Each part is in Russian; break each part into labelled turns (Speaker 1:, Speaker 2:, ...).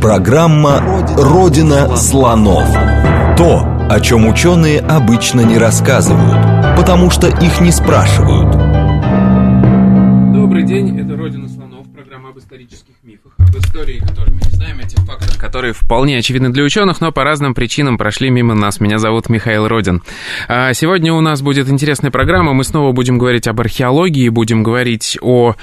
Speaker 1: Программа «Родина слонов». То, о чем ученые обычно не рассказывают, потому что их не спрашивают.
Speaker 2: Добрый день, это «Родина слонов», программа об исторических мифах, об истории, которую которые вполне очевидны для ученых, но по разным причинам прошли мимо нас. Меня зовут Михаил Родин. А сегодня у нас будет интересная программа. Мы снова будем говорить об археологии, будем говорить о,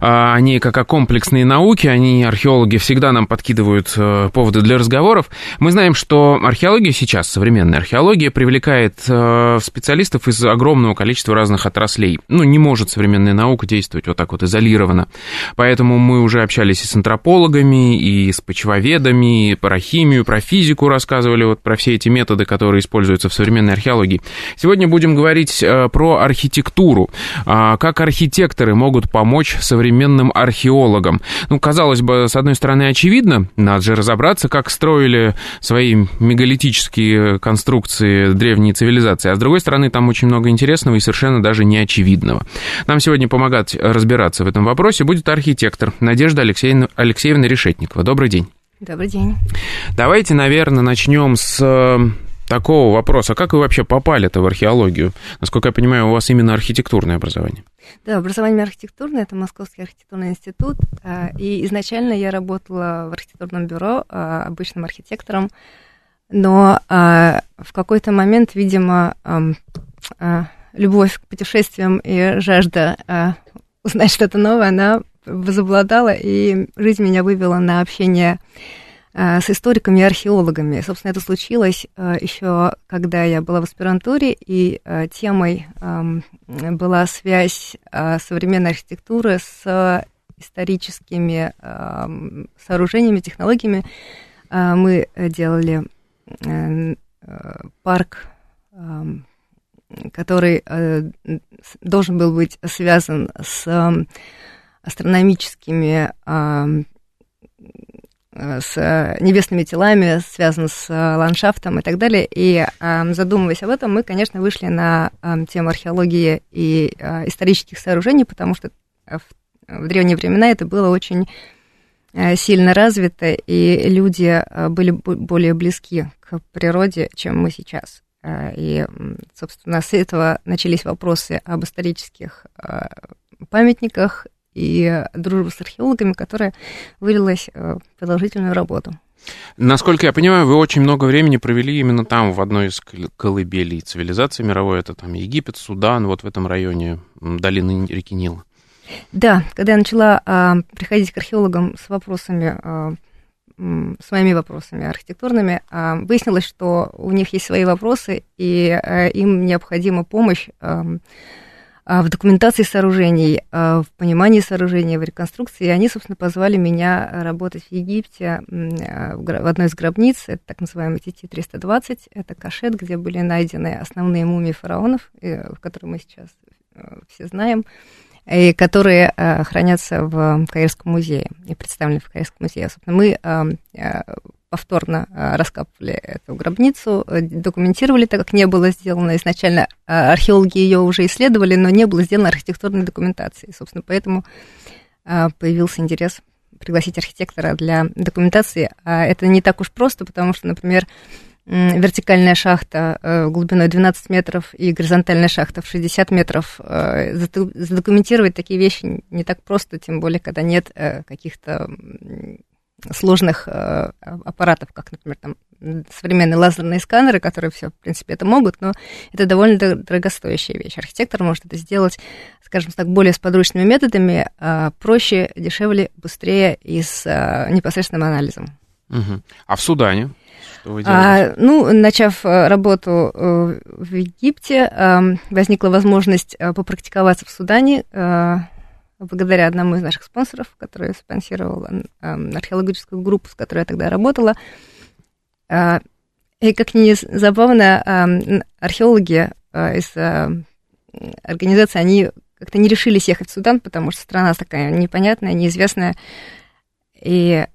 Speaker 2: о ней как о комплексной науке. Они, археологи, всегда нам подкидывают э, поводы для разговоров. Мы знаем, что археология сейчас, современная археология, привлекает э, специалистов из огромного количества разных отраслей. Ну, не может современная наука действовать вот так вот изолированно. Поэтому мы уже общались и с антропологами, и с почвоведами, про химию, про физику рассказывали, вот про все эти методы, которые используются в современной археологии. Сегодня будем говорить э, про архитектуру, а, как архитекторы могут помочь современным археологам. Ну, казалось бы, с одной стороны, очевидно, надо же разобраться, как строили свои мегалитические конструкции древние цивилизации, а с другой стороны, там очень много интересного и совершенно даже неочевидного. Нам сегодня помогать разбираться в этом вопросе будет архитектор Надежда Алексеевна, Алексеевна Решетникова. Добрый день.
Speaker 3: Добрый день.
Speaker 2: Давайте, наверное, начнем с э, такого вопроса. Как вы вообще попали-то в археологию? Насколько я понимаю, у вас именно архитектурное образование.
Speaker 3: Да, образование архитектурное, это Московский архитектурный институт. А, и изначально я работала в архитектурном бюро а, обычным архитектором, но в какой-то момент, видимо, любовь к путешествиям и жажда узнать что-то новое, она возобладала, и жизнь меня вывела на общение э, с историками и археологами. Собственно, это случилось э, еще, когда я была в аспирантуре, и э, темой эм, была связь современной архитектуры с историческими эм, сооружениями, технологиями. Мы делали парк эм, который должен был быть связан с астрономическими с небесными телами, связан с ландшафтом и так далее. И задумываясь об этом, мы, конечно, вышли на тему археологии и а, исторических сооружений, потому что в, древние времена это было очень э, сильно развито, и люди а, были более близки к природе, чем мы сейчас. А, и, собственно, с этого начались вопросы об исторических памятниках и дружба с археологами, которая вылилась в продолжительную работу.
Speaker 2: Насколько я понимаю, вы очень много времени провели именно там, в одной из колыбелей цивилизации мировой. Это там Египет, Судан, вот в этом районе долины реки Нила.
Speaker 3: Да, когда я начала а, приходить к археологам с вопросами, а, с моими вопросами архитектурными, а, выяснилось, что у них есть свои вопросы, и а, им необходима помощь а, в документации сооружений, а, в понимании сооружений, в реконструкции. И они, собственно, позвали меня работать в Египте а, в одной из гробниц, это так называемый ТТ-320, это кашет, где были найдены основные мумии фараонов, которые мы сейчас все знаем, и которые хранятся в Каирском музее и представлены в Каирском музее. Собственно, мы повторно а, раскапывали эту гробницу, э, документировали, так как не было сделано изначально. А, археологи ее уже исследовали, но не было сделано архитектурной документации. Собственно, поэтому появился интерес пригласить архитектора для документации. А это не так уж просто, потому что, например, вертикальная шахта э, глубиной 12 метров и горизонтальная шахта в 60 метров. Э, задокументировать такие вещи не так просто, тем более, когда нет каких-то сложных э, аппаратов, как, например, там, современные лазерные сканеры, которые все, в принципе, это могут, но это довольно дорогостоящая вещь. Архитектор может это сделать, скажем так, более с подручными методами, э, проще, дешевле, быстрее и с э, непосредственным анализом.
Speaker 2: Угу. А в Судане? Что вы
Speaker 3: а, ну, начав э, работу в Египте, возникла возможность попрактиковаться в Судане благодаря одному из наших спонсоров, который спонсировал археологическую группу, с которой я тогда работала. А, и как ни забавно, археологи а, из а, организации, они как-то не решились ехать в Судан, потому что страна такая непонятная, неизвестная. И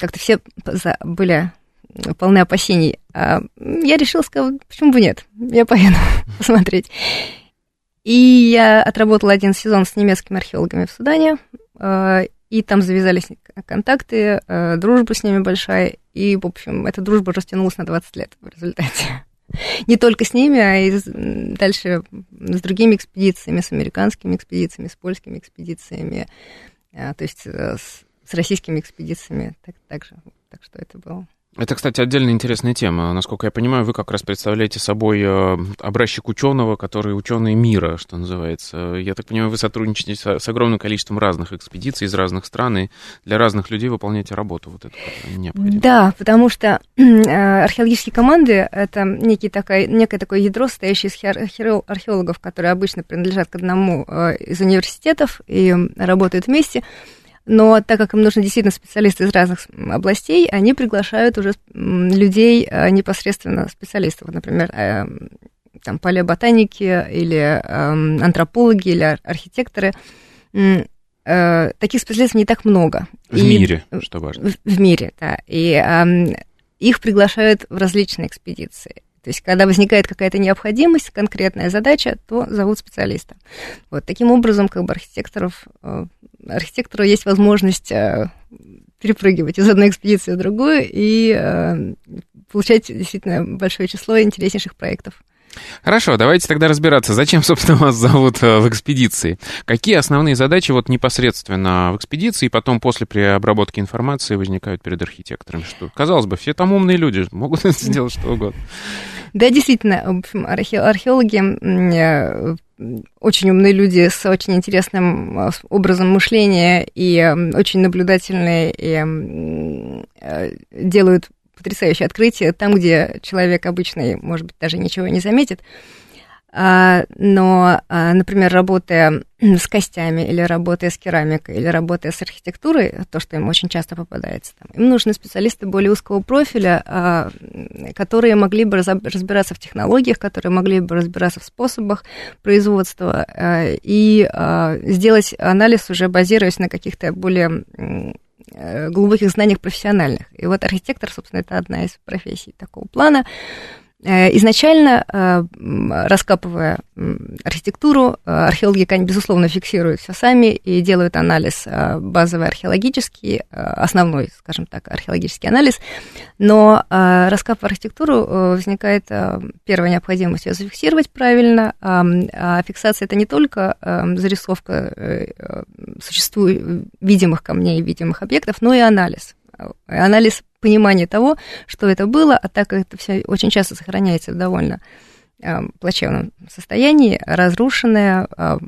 Speaker 3: как-то все были полны опасений. Я решила, сказать, почему бы нет, я поеду посмотреть. И я отработала один сезон с немецкими археологами в Судане. Э, и там завязались контакты, э, дружба с ними большая, и, в общем, эта дружба растянулась на 20 лет в результате. Не только с ними, а и дальше с другими экспедициями, с американскими экспедициями, с польскими экспедициями, то есть с российскими экспедициями так, так же. Так что это было
Speaker 2: это, кстати, отдельная интересная тема. Насколько я понимаю, вы как раз представляете собой э, образчик ученого, который ученый мира, что называется. Я так понимаю, вы сотрудничаете с, огромным количеством разных экспедиций из разных стран и для разных людей выполняете работу вот эту.
Speaker 3: Да, потому что э, археологические команды — это некий такой, некое такое ядро, состоящее из археологов, которые обычно принадлежат к одному э, из университетов и работают вместе — но так как им нужны действительно специалисты из разных областей, они приглашают уже людей э, непосредственно специалистов, например, э, там, палеоботаники или эм, антропологи или архитекторы. Э, таких специалистов не так много.
Speaker 2: В и, мире, что важно.
Speaker 3: В, в мире, да. И эм, их приглашают в различные экспедиции. То есть, когда возникает какая-то необходимость, конкретная задача, то зовут специалиста. Вот таким образом, как бы архитекторов, э, архитектору есть возможность э, перепрыгивать из одной экспедиции в другую и э, получать действительно большое число интереснейших проектов.
Speaker 2: Хорошо, давайте тогда разбираться, зачем, собственно, вас зовут э, в экспедиции. Какие основные задачи вот непосредственно в экспедиции и потом после при обработке информации возникают перед архитекторами? Что, казалось бы, все там умные люди, могут сделать что угодно.
Speaker 3: Да, действительно, в общем, археологи очень умные люди с очень интересным э, образом мышления и очень наблюдательные и делают потрясающее открытие там, где человек обычный, может быть, даже ничего не заметит. А, но, а, например, работая с костями, или работая с керамикой, или работая с архитектурой, то, что им очень часто попадается, там, им нужны специалисты более узкого профиля, а, которые могли бы разбираться в технологиях, которые могли бы разбираться в способах производства и сделать анализ уже базируясь на каких-то более Э, глубоких знаниях профессиональных. И вот архитектор, собственно, это одна из профессий такого плана. Э, изначально, э, раскапывая архитектуру, археологи, безусловно, фиксируют все сами и делают анализ базовый археологический, основной, скажем так, археологический анализ. Но раскапывая архитектуру, возникает первая необходимость ее зафиксировать правильно. А фиксация это не только зарисовка существующих видимых камней, видимых объектов, но и анализ. Анализ понимание того, что это было, а так как это все очень часто сохраняется в довольно э, плачевном состоянии, разрушенное, э,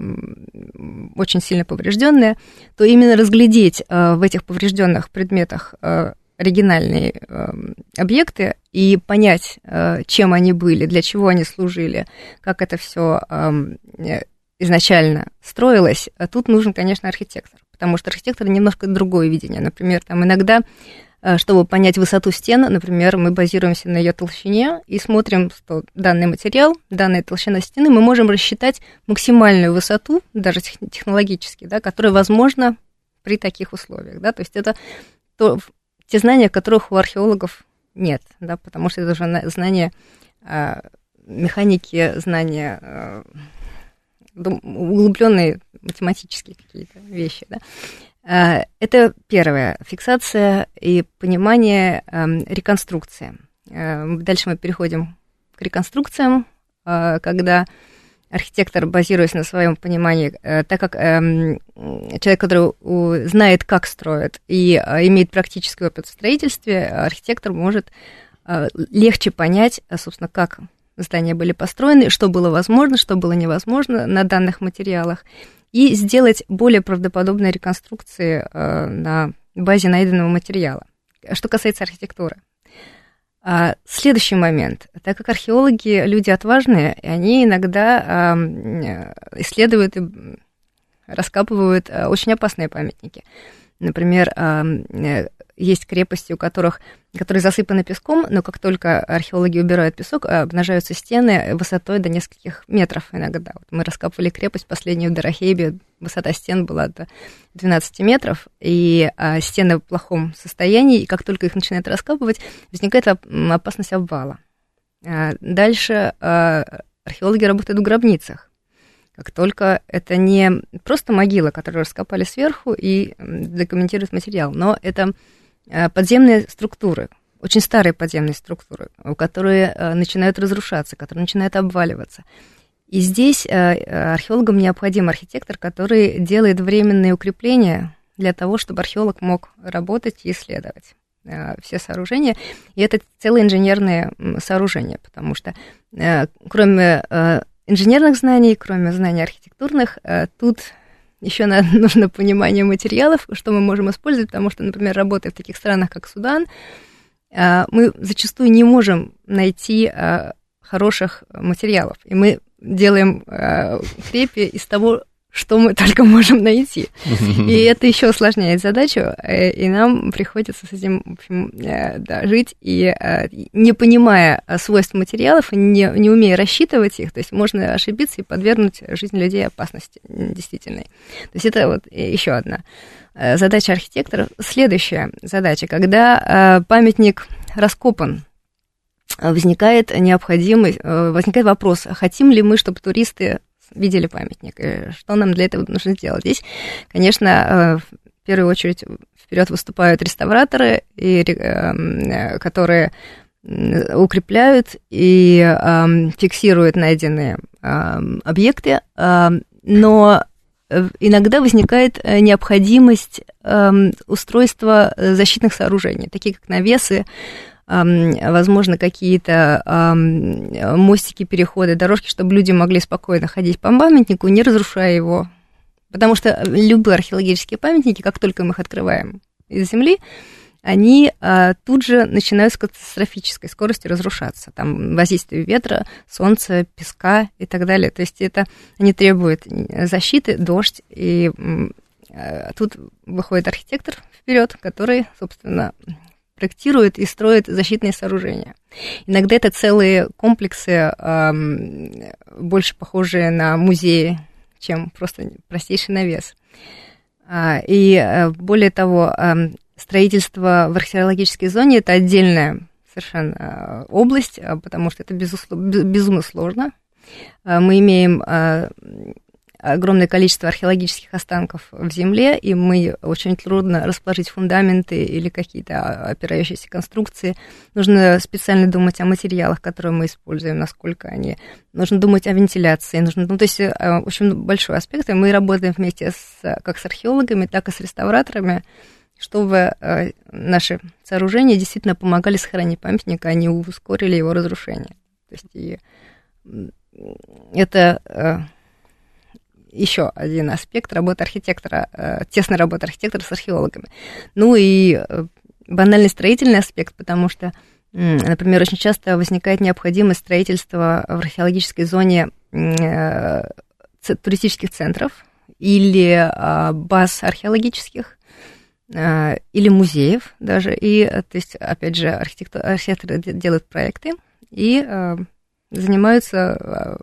Speaker 3: очень сильно поврежденное, то именно разглядеть э, в этих поврежденных предметах оригинальные объекты и понять, чем они были, для чего они служили, как это все изначально строилось, а тут нужен, конечно, архитектор, потому что архитектор немножко другое видение. Например, там иногда Э, чтобы понять высоту стен, например, мы базируемся на ее толщине и смотрим, что данный материал, данная толщина стены, мы можем рассчитать максимальную высоту, даже технологически, да, которая возможна при таких условиях. Да, то есть это то, те знания, которых у археологов нет, да, потому что это уже знания э, механики, знания э, углубленные математические какие-то вещи. Да. Э, это первое, фиксация и понимание эм, реконструкции. Э, дальше мы переходим к реконструкциям, э, когда архитектор, базируясь на своем понимании, так как эм, человек, который знает, как строят и имеет практический опыт в строительстве, архитектор может легче понять, собственно, как здания были построены, что было возможно, что было невозможно на данных материалах, и сделать более правдоподобные реконструкции э, на базе найденного материала. Что касается архитектуры. А, следующий момент. Так как археологи люди отважные, они иногда э, исследуют и раскапывают э, очень опасные памятники. Например, есть крепости, у которых, которые засыпаны песком, но как только археологи убирают песок, обнажаются стены высотой до нескольких метров иногда. Вот мы раскапывали крепость последнюю в Дорохейбе, высота стен была до 12 метров, и а, стены в плохом состоянии, и как только их начинают раскапывать, возникает опасность обвала. А, дальше а, археологи работают в гробницах как только это не просто могила, которую раскопали сверху и документирует материал, но это подземные структуры, очень старые подземные структуры, которые э, начинают разрушаться, которые начинают обваливаться. И здесь э, археологам необходим архитектор, который делает временные укрепления для того, чтобы археолог мог работать и исследовать все сооружения. И это целое инженерное сооружение, потому что кроме инженерных знаний, кроме знаний архитектурных, э, тут еще нужно понимание материалов, что мы можем использовать, потому что, например, работая в таких странах, как Судан, э, мы зачастую не можем найти э, хороших материалов, и мы делаем крепи из того, что мы только можем найти. И это еще усложняет задачу, э, и нам приходится с этим, в общем, э, да, жить, и э, не понимая свойств материалов, не, не умея рассчитывать их, то есть можно ошибиться и подвергнуть жизнь людей опасности действительной. То есть это вот еще одна задача архитектора. Следующая задача, когда памятник раскопан, возникает необходимость, возникает вопрос, хотим ли мы, чтобы туристы видели памятник. И что нам для этого нужно сделать? Здесь, конечно, э, в первую очередь вперед выступают реставраторы, и, э, которые укрепляют и э, фиксируют найденные объекты, но иногда возникает необходимость устройства защитных сооружений, такие как навесы, возможно, какие-то мостики, переходы, дорожки, чтобы люди могли спокойно ходить по памятнику, не разрушая его. Потому что любые археологические памятники, как только мы их открываем из земли, они а, тут же начинают с катастрофической скоростью разрушаться. Там воздействие ветра, солнца, песка и так далее. То есть это они требуют защиты, дождь. И а, тут выходит архитектор вперед, который, собственно, проектирует и строит защитные сооружения. Иногда это целые комплексы, больше похожие на музеи, чем просто простейший навес. А, и э, более того, строительство в археологической зоне это отдельная совершенно область, а, потому что это безумно сложно. А, мы имеем огромное количество археологических останков в земле, и мы очень трудно расположить фундаменты или какие-то опирающиеся конструкции. Нужно специально думать о материалах, которые мы используем, насколько они... Нужно думать о вентиляции. Нужно... Ну, то есть э, очень большой аспект, и мы работаем вместе с, как с археологами, так и с реставраторами, чтобы э, наши сооружения действительно помогали сохранить памятник, а не ускорили его разрушение. То есть и это э, еще один аспект работы архитектора, э, тесной работы архитектора с археологами. Ну и э, банальный строительный аспект, потому что, например, очень часто возникает необходимость строительства в археологической зоне э, туристических центров или баз археологических, или музеев даже. И, то есть, опять же, архитекторы делают проекты и занимаются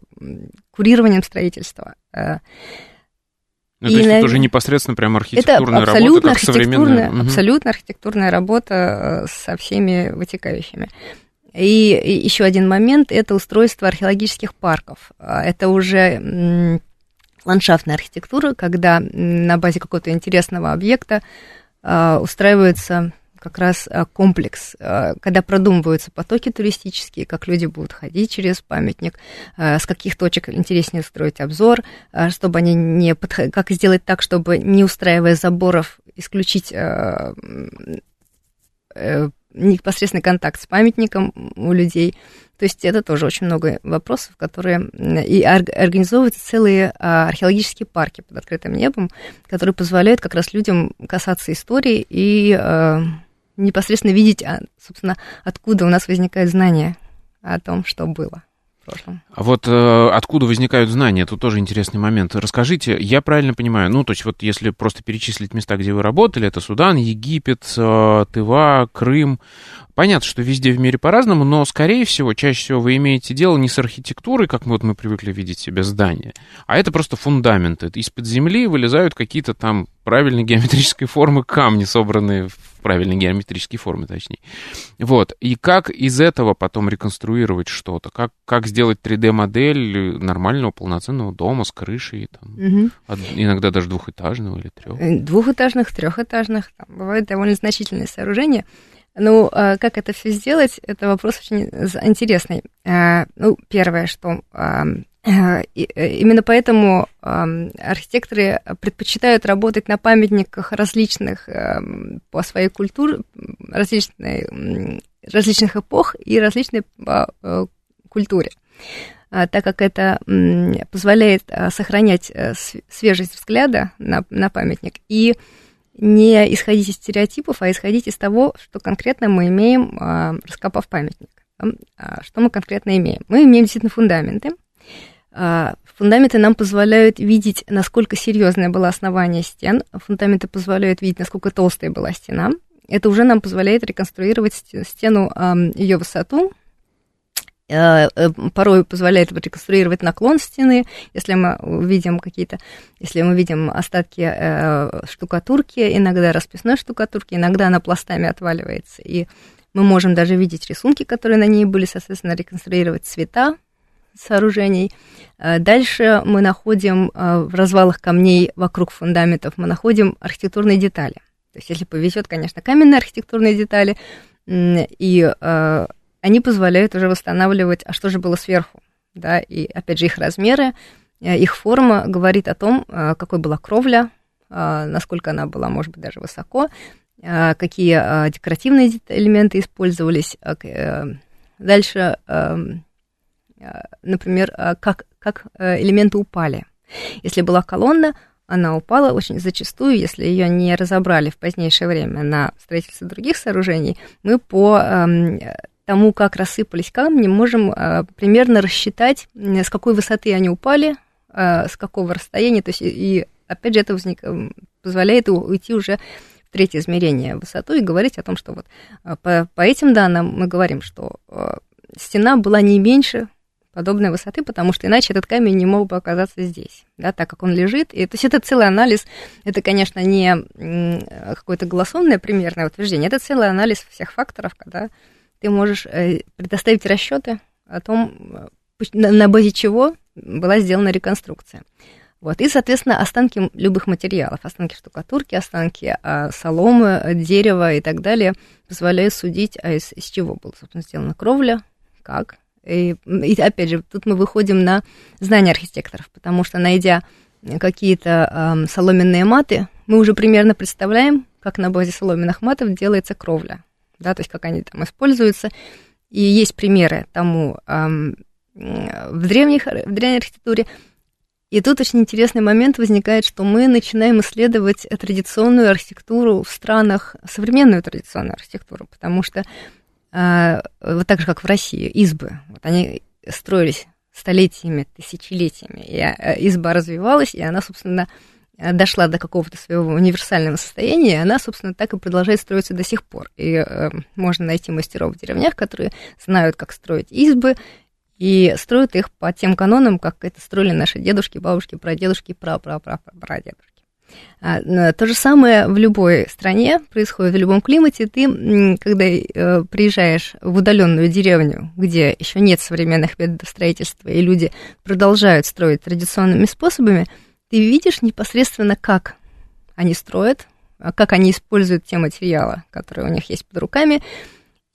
Speaker 3: курированием строительства.
Speaker 2: Э, ну, и то есть на... это уже непосредственно прям архитектурная
Speaker 3: это абсолютно
Speaker 2: работа, как
Speaker 3: архитектурная, современная. Абсолютно архитектурная работа э, со всеми вытекающими. И, и еще один момент – это устройство археологических парков. А, это уже ландшафтная архитектура, когда на базе какого-то интересного объекта а, устраивается как раз э, комплекс, э, когда продумываются потоки туристические, как люди будут ходить через памятник, э, с каких точек интереснее строить обзор, чтобы они не подх... как сделать так, чтобы не устраивая заборов, исключить непосредственный контакт с памятником у людей. То есть это тоже очень много вопросов, которые... И организовываются целые археологические парки под открытым небом, которые позволяют как раз людям касаться истории и непосредственно видеть, а, собственно, откуда у нас возникают знания о том, что было.
Speaker 2: А вот э, откуда возникают знания, тут тоже интересный момент. Расскажите, я правильно понимаю, ну, то есть вот если просто перечислить места, где вы работали, это Судан, Египет, э, Тыва, Крым. Понятно, что везде в мире по-разному, но, скорее всего, чаще всего вы имеете дело не с архитектурой, как мы, вот мы привыкли видеть себе здания, а это просто фундаменты. Из-под земли вылезают какие-то там правильной геометрической формы камни, собранные в правильной геометрические формы, точнее. Вот. И как из этого потом реконструировать что-то? Как, как сделать 3D-модель нормального полноценного дома с крышей, там, угу. иногда даже двухэтажного или трех?
Speaker 3: Э, двухэтажных, трехэтажных. Там бывают довольно значительные сооружения. Ну, а как это все сделать, это вопрос очень интересный. А, ну, первое, что э, именно поэтому архитекторы предпочитают работать на памятниках различных по своей культуре, различной, различных эпох и различной по э, культуре так как это позволяет сохранять э, свежесть взгляда на, на памятник и не исходить из стереотипов, а исходить из того, что конкретно мы имеем, а, раскопав памятник. А, что мы конкретно имеем? Мы имеем действительно фундаменты. А, фундаменты нам позволяют видеть, насколько серьезное было основание стен. Фундаменты позволяют видеть, насколько толстая была стена. Это уже нам позволяет реконструировать стену, ее высоту, Э, э, порой позволяет реконструировать наклон стены, если мы видим какие-то, если мы видим остатки э, штукатурки, иногда расписной штукатурки, иногда она пластами отваливается, и мы можем даже видеть рисунки, которые на ней были, соответственно, реконструировать цвета сооружений. Дальше мы находим в развалах камней вокруг фундаментов, мы находим архитектурные детали. То есть, если повезет, конечно, каменные архитектурные детали, и они позволяют уже восстанавливать, а что же было сверху, да, и опять же их размеры, э, их форма говорит о том, э, какой была кровля, э, насколько она была, может быть, даже высоко, какие декоративные элементы использовались. Дальше, например, как, как элементы упали. Если была колонна, она упала очень зачастую, если ее не разобрали в позднейшее время на строительство других сооружений, мы по эм, тому, как рассыпались камни, можем примерно рассчитать, с какой высоты они упали, с какого расстояния. То есть, и опять же, это возник, позволяет уйти уже в третье измерение высоту и говорить о том, что вот по, по этим данным мы говорим, что стена была не меньше подобной высоты, потому что иначе этот камень не мог бы оказаться здесь, да, так как он лежит. И, то есть это целый анализ, это, конечно, не какое-то голословное примерное утверждение, это целый анализ всех факторов, когда ты можешь э, предоставить расчеты о том, на базе чего была сделана реконструкция. Вот. И, соответственно, останки любых материалов, останки штукатурки, останки а, соломы, дерева и так далее позволяют судить, а из, из чего была, собственно, сделана кровля, как. И, и опять же, тут мы выходим на знания архитекторов, потому что, найдя какие-то а, соломенные маты, мы уже примерно представляем, как на базе соломенных матов делается кровля да, то есть как они там используются. И есть примеры тому эм, в, древних, в древней архитектуре. И тут очень интересный момент возникает, что мы начинаем исследовать традиционную архитектуру в странах, современную традиционную архитектуру, потому что э, вот так же, как в России, избы, вот они строились столетиями, тысячелетиями, и э, изба развивалась, и она, собственно, дошла до какого-то своего универсального состояния, и она, собственно, так и продолжает строиться до сих пор. И э, можно найти мастеров в деревнях, которые знают, как строить избы, и строят их по тем канонам, как это строили наши дедушки, бабушки, прадедушки, пра-пра-пра-прадедушки. А, то же самое в любой стране происходит, в любом климате. Ты, когда э, приезжаешь в удаленную деревню, где еще нет современных методов строительства, и люди продолжают строить традиционными способами, ты видишь непосредственно, как они строят, а как они используют те материалы, которые у них есть под руками,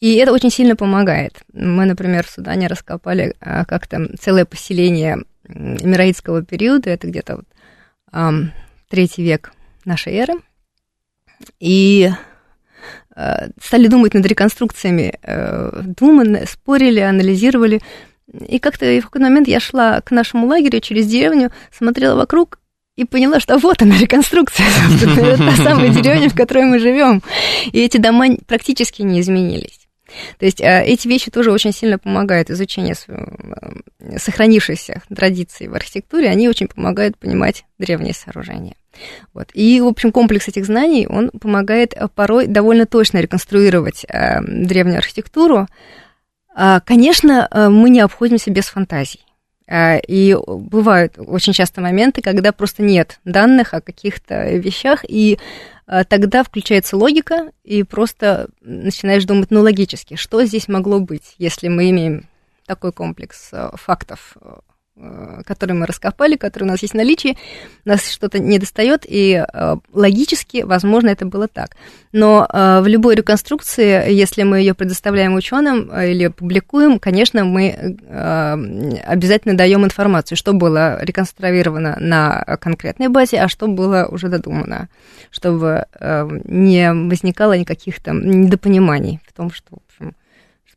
Speaker 3: и это очень сильно помогает. Мы, например, в Судане раскопали а, как-то целое поселение эмираитского периода, это где-то вот, третий век нашей эры, и uh, стали думать над реконструкциями, uh, думали, спорили, анализировали, и как-то в какой-то момент я шла к нашему лагерю через деревню, смотрела вокруг, и поняла, что вот она, реконструкция, та самая деревня, в которой мы живем. И эти дома практически не изменились. То есть а, эти вещи тоже очень сильно помогают изучению э, сохранившихся традиций в архитектуре, они очень помогают понимать древние сооружения. Вот. И, в общем, комплекс этих знаний, он помогает э, порой довольно точно реконструировать э, древнюю архитектуру. А, конечно, мы не обходимся без фантазий. И бывают очень часто моменты, когда просто нет данных о каких-то вещах, и тогда включается логика, и просто начинаешь думать, ну, логически, что здесь могло быть, если мы имеем такой комплекс фактов, Э, которые мы раскопали, которые у нас есть в наличии, нас что-то не достает, и э, логически, возможно, это было так. Но э, в любой реконструкции, если мы ее предоставляем ученым или публикуем, конечно, мы обязательно даем информацию, что было реконструировано на конкретной базе, а что было уже додумано, чтобы не возникало никаких там недопониманий в том, что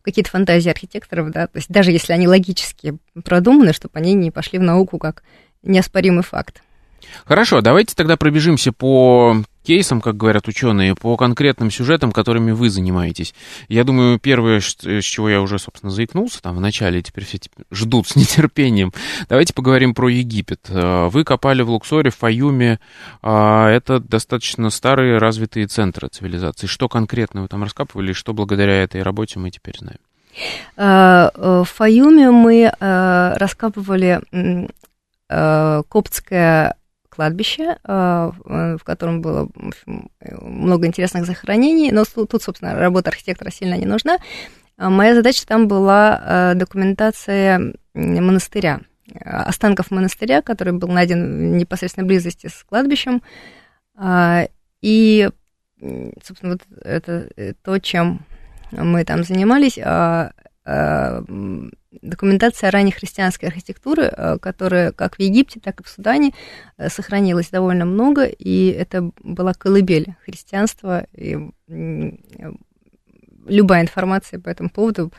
Speaker 3: какие-то фантазии архитекторов, да, то есть даже если они логически продуманы, чтобы они не пошли в науку как неоспоримый факт.
Speaker 2: Хорошо, давайте тогда пробежимся по кейсам, как говорят ученые, по конкретным сюжетам, которыми вы занимаетесь. Я думаю, первое, с чего я уже, собственно, заикнулся там в начале, теперь все ждут с нетерпением. Давайте поговорим про Египет. Э, вы копали в Луксоре, в Фаюме. А, это достаточно старые развитые центры цивилизации. Что конкретно вы там раскапывали, что благодаря этой работе мы теперь знаем?
Speaker 3: Э, э, в Фаюме мы раскапывали коптское кладбище, э, в котором было много интересных захоронений, но тут, собственно, работа архитектора сильно не нужна. А моя задача там была э, документация монастыря, останков монастыря, который был найден в непосредственной близости с кладбищем. А, и, собственно, вот это э, то, чем мы там занимались. А, документация ранней христианской архитектуры, э, которая как в Египте, так и в Судане э, сохранилась довольно много, и это была колыбель христианства, и любая информация по этому поводу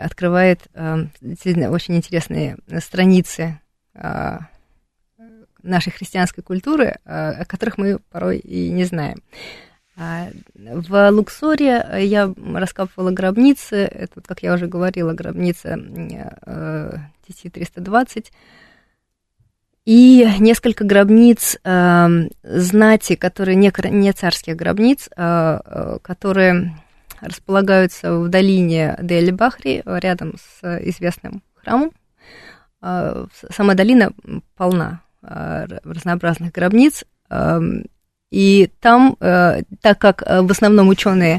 Speaker 3: открывает э, действительно очень интересные страницы нашей христианской культуры, о которых мы порой и не знаем. А, в Луксоре я раскапывала гробницы, это, как я уже говорила, гробница TC-320, и несколько гробниц э, знати, которые не, не царских гробниц, э, которые располагаются в долине Дель-Бахри, рядом с известным храмом. Э, сама долина полна э, разнообразных гробниц. И там, э, так как э, в основном ученые...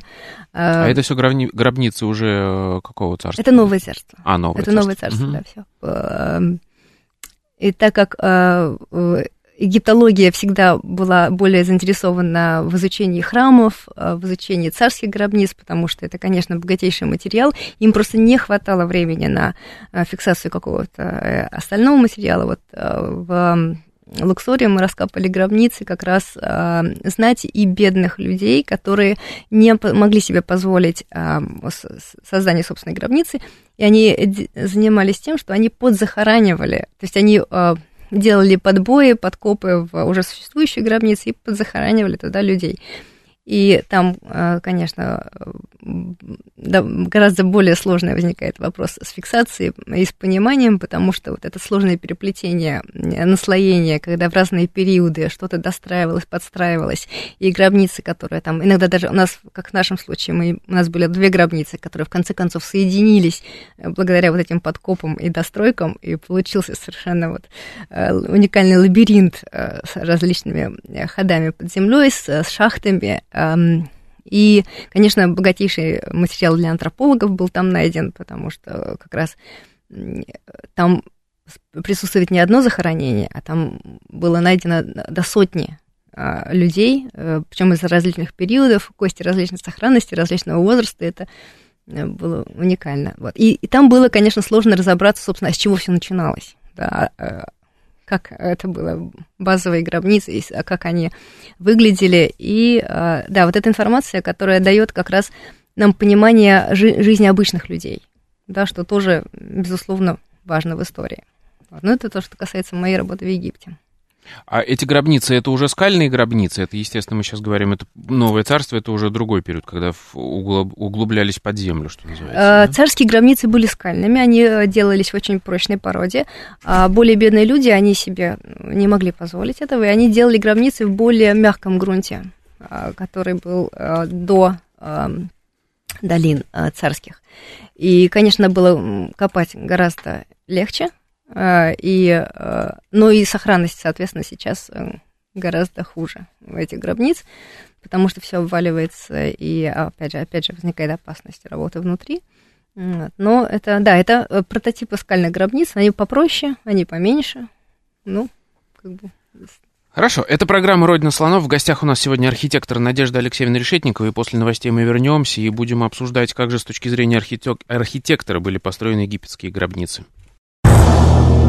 Speaker 2: Э, а это все гробни, гробницы уже какого царства?
Speaker 3: Это новое царство.
Speaker 2: А, новое
Speaker 3: это царство. новое царство, угу. да, все. Эм, и так как египтология всегда была более заинтересована в изучении храмов, в изучении царских гробниц, потому что это, конечно, богатейший материал. Им просто не хватало времени на фиксацию какого-то остального материала. Вот в Луксоре мы раскапали гробницы как раз э, знати и бедных людей, которые не могли себе позволить э, создание собственной гробницы, и они занимались тем, что они подзахоранивали, то есть они э, делали подбои, подкопы в уже существующие гробницы и подзахоранивали туда людей. И там, э, конечно, гораздо более сложный возникает вопрос с фиксацией и с пониманием, потому что вот это сложное переплетение, э, наслоение, когда в разные периоды что-то достраивалось, подстраивалось, и гробницы, которые там, иногда даже у нас, как в нашем случае, мы, у нас были две гробницы, которые в конце концов соединились э, благодаря вот этим подкопам и достройкам, и получился совершенно вот уникальный лабиринт с различными ходами под землей, с шахтами, и, конечно, богатейший материал для антропологов был там найден, потому что как раз там присутствует не одно захоронение, а там было найдено до сотни а, людей, э, причем из различных периодов, кости различной сохранности, различного возраста. Это э, было уникально. Вот. И, и там было, конечно, сложно разобраться, собственно, с чего все начиналось. Да, э, как это было, базовые гробницы, а как они выглядели. И а, да, вот эта информация, которая дает как раз нам понимание жи- жизни обычных людей, да, что тоже, безусловно, важно в истории. Ну, это то, что касается моей работы в Египте.
Speaker 2: А эти гробницы, это уже скальные гробницы? Это, естественно, мы сейчас говорим, это новое царство, это уже другой период, когда углублялись под землю, что называется.
Speaker 3: А, царские гробницы были скальными, они э, делались в очень прочной породе. А более бедные люди, они себе не могли позволить этого, и они делали гробницы в более мягком грунте, а, который был э, до долин э, царских. И, конечно, было копать гораздо легче, и, а, ну и сохранность, соответственно, сейчас э, гораздо хуже в этих гробниц, потому что все обваливается, и опять же, опять же возникает опасность работы внутри. Но это, да, это э, прототипы скальных гробниц, они попроще, они поменьше, ну, как бы
Speaker 2: Хорошо, это программа «Родина слонов». В гостях у нас сегодня архитектор Надежда Алексеевна Решетникова, и после новостей мы вернемся и будем обсуждать, как же с точки зрения архитек... архитектора были построены египетские гробницы.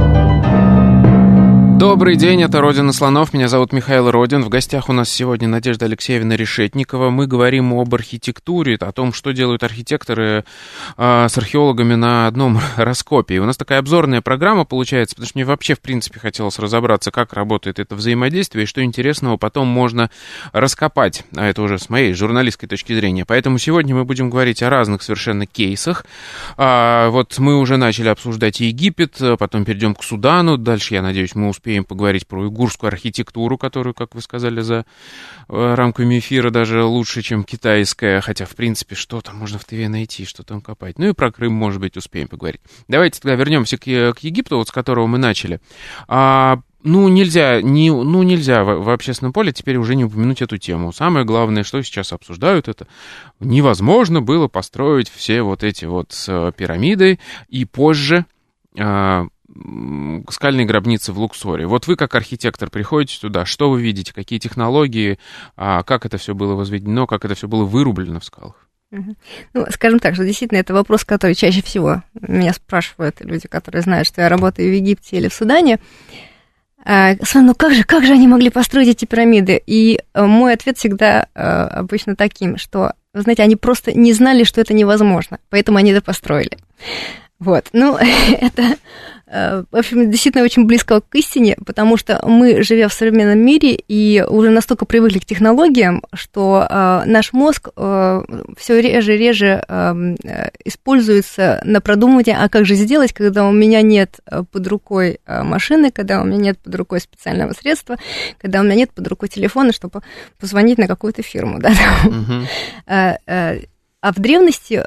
Speaker 1: –
Speaker 2: Добрый день, это «Родина слонов», меня зовут Михаил Родин. В гостях у нас сегодня Надежда Алексеевна Решетникова. Мы говорим об архитектуре, о том, что делают архитекторы э, с археологами на одном раскопе. И у нас такая обзорная программа получается, потому что мне вообще, в принципе, хотелось разобраться, как работает это взаимодействие, и что интересного потом можно раскопать. А это уже с моей журналистской точки зрения. Поэтому сегодня мы будем говорить о разных совершенно кейсах. А, вот мы уже начали обсуждать Египет, потом перейдем к Судану. Дальше, я надеюсь, мы успеем успеем поговорить про уйгурскую архитектуру, которую, как вы сказали, за э, рамками эфира даже лучше, чем китайская, хотя, в принципе, что там можно в ТВ найти, что там копать. Ну и про Крым, может быть, успеем поговорить. Давайте тогда вернемся к, к Египту, вот с которого мы начали. А, ну, нельзя, не, ну, нельзя в, в общественном поле теперь уже не упомянуть эту тему. Самое главное, что сейчас обсуждают, это невозможно было построить все вот эти вот э, пирамиды, и позже а, скальные гробницы в Луксоре. Вот вы как архитектор приходите туда, что вы видите, какие технологии, а как это все было возведено, как это все было вырублено в скалах?
Speaker 3: Ну, скажем так, что действительно это вопрос, который чаще всего меня спрашивают люди, которые знают, что я работаю в Египте или в Судане. А, ну как же, как же они могли построить эти пирамиды? И э, мой ответ всегда э, обычно таким, что, знаете, они просто не знали, что это невозможно, поэтому они это построили. Вот, ну, это в общем, действительно очень близко к истине, потому что мы, живя в современном мире, и уже настолько привыкли к технологиям, что э, наш мозг э, все реже и реже э, используется на продумывание, а как же сделать, когда у меня нет э, под рукой э, машины, когда у меня нет под рукой специального средства, когда у меня нет под рукой телефона, чтобы позвонить на какую-то фирму. Да, uh-huh. А в древности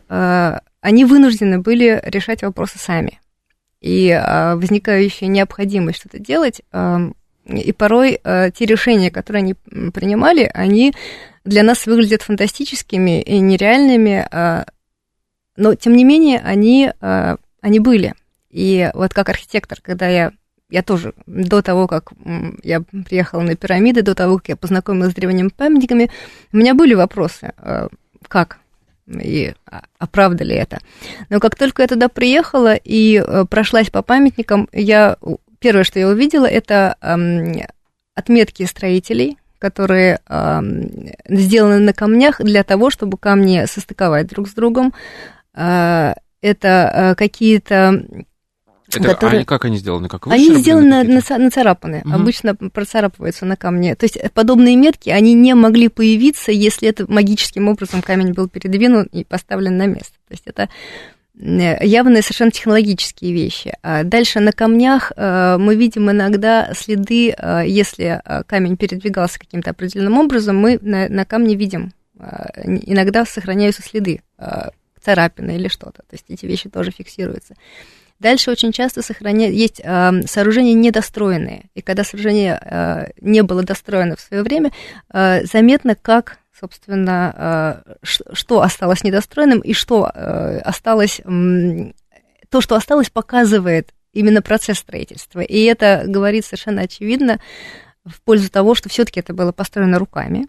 Speaker 3: они вынуждены были решать вопросы сами и а, возникающая необходимость что-то делать, а, и порой а, те решения, которые они принимали, они для нас выглядят фантастическими и нереальными, но тем не менее они, они были. И вот как архитектор, когда я я тоже до того, как я приехала на пирамиды, до того, как я познакомилась с древними памятниками, у меня были вопросы, как и оправдали а, это. Но как только я туда приехала и э, прошлась по памятникам, я первое, что я увидела, это отметки строителей, которые сделаны на камнях для того, чтобы камни состыковать друг с другом. А, это э, какие-то
Speaker 2: это, которые... они, как они сделаны? Как
Speaker 3: они сделаны на, нацарапаны, угу. обычно процарапываются на камне. То есть подобные метки, они не могли появиться, если это магическим образом камень был передвинут и поставлен на место. То есть это э, явные совершенно технологические вещи. А дальше на камнях э, мы видим иногда следы, э, если камень передвигался каким-то определенным образом, мы на, на камне видим, иногда сохраняются следы, царапины или что-то. То есть эти вещи тоже фиксируются. Дальше очень часто сохраняют, есть э, сооружения недостроенные. И когда сооружение э, не было достроено в свое время, э, заметно, как, собственно, э, что осталось недостроенным и что э, осталось, то, что осталось, показывает именно процесс строительства. И это говорит совершенно очевидно в пользу того, что все-таки это было построено руками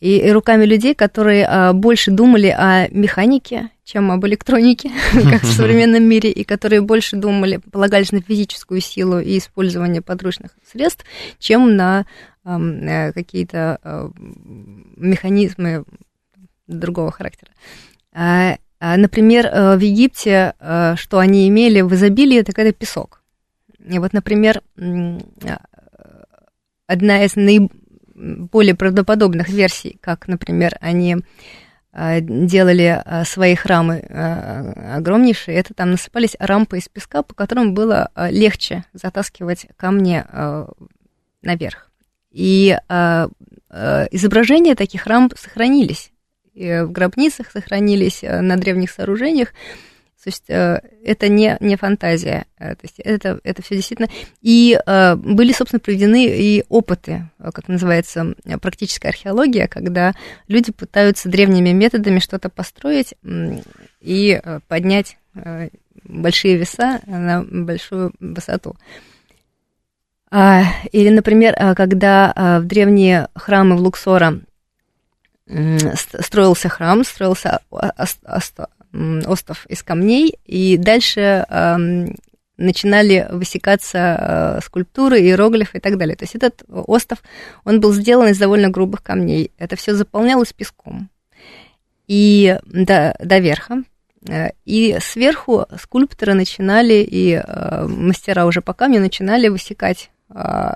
Speaker 3: и, и руками людей, которые а, больше думали о механике, чем об электронике, как в современном мире, и которые больше думали, полагались на физическую силу и использование подручных средств, чем на э, какие-то э, механизмы другого характера. А, а, например, э, в Египте, э, что они имели в изобилии, это когда песок. И вот, например, одна из наиболее более правдоподобных версий, как, например, они а, делали а, свои храмы а, огромнейшие, это там насыпались рампы из песка, по которым было легче затаскивать камни наверх. И изображения таких рамп сохранились. в гробницах сохранились на древних сооружениях. То есть это не, не фантазия, то есть это, это все действительно. И были, собственно, проведены и опыты, как называется, практическая археология, когда люди пытаются древними методами что-то построить и поднять большие веса на большую высоту. А, или, например, когда в древние храмы в Луксора строился храм, строился остов из камней, и дальше начинали высекаться скульптуры, иероглифы и так далее. То есть этот остов, он был сделан из довольно грубых камней. Это все заполнялось песком. И до, до верха, Э, и сверху скульпторы начинали, и э, мастера уже по камню начинали высекать э,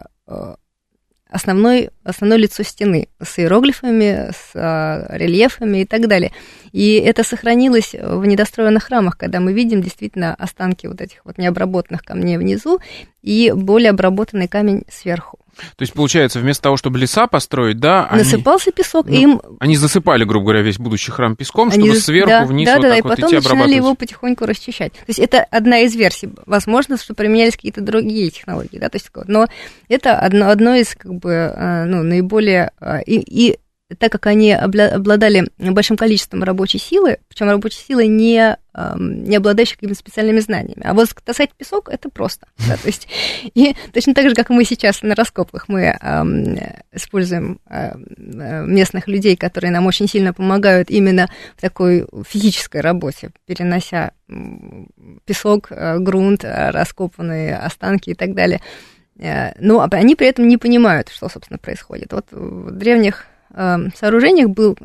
Speaker 3: основной, основное лицо стены с иероглифами, с рельефами и так далее. И это сохранилось в недостроенных храмах, когда мы видим действительно останки вот этих вот необработанных камней внизу и более обработанный камень сверху.
Speaker 2: То есть, получается, вместо того, чтобы леса построить, да...
Speaker 3: Насыпался они, песок,
Speaker 2: ну,
Speaker 3: им...
Speaker 2: Они засыпали, грубо говоря, весь будущий храм песком, они, чтобы сверху
Speaker 3: да,
Speaker 2: вниз
Speaker 3: да,
Speaker 2: вот
Speaker 3: да,
Speaker 2: так
Speaker 3: и
Speaker 2: вот
Speaker 3: потом
Speaker 2: идти
Speaker 3: начинали его потихоньку расчищать. То есть это одна из версий. Возможно, что применялись какие-то другие технологии, да, то есть, но это одно, одно из, как бы, э, ну, наиболее... Э, и, и так как они обладали большим количеством рабочей силы, причем рабочей силы не, не обладающей какими-то специальными знаниями. А вот таскать песок это просто. Да, то есть, и точно так же, как мы сейчас на раскопках, мы эм, используем э, местных людей, которые нам очень сильно помогают именно в такой физической работе, перенося песок, э, грунт, э, раскопанные останки и так далее. Но они при этом не понимают, что, собственно, происходит. Вот в древних Эм, сооружениях был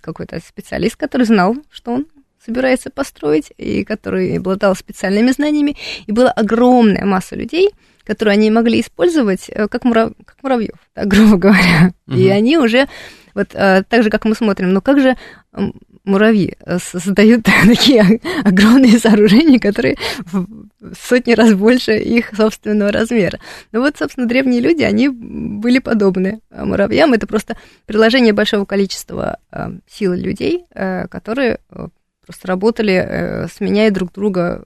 Speaker 3: какой-то специалист, который знал, что он собирается построить, и который обладал специальными знаниями, и была огромная масса людей, которые они могли использовать э, как, мурав... как муравьев, так, грубо говоря. Угу. И они уже, вот э, так же, как мы смотрим, ну как же муравьи э, создают такие огромные сооружения, которые в сотни раз больше их собственного размера. Ну вот, собственно, древние люди, они были подобны муравьям. Это просто приложение большого количества э, сил людей, э, которые просто работали, сменяя друг друга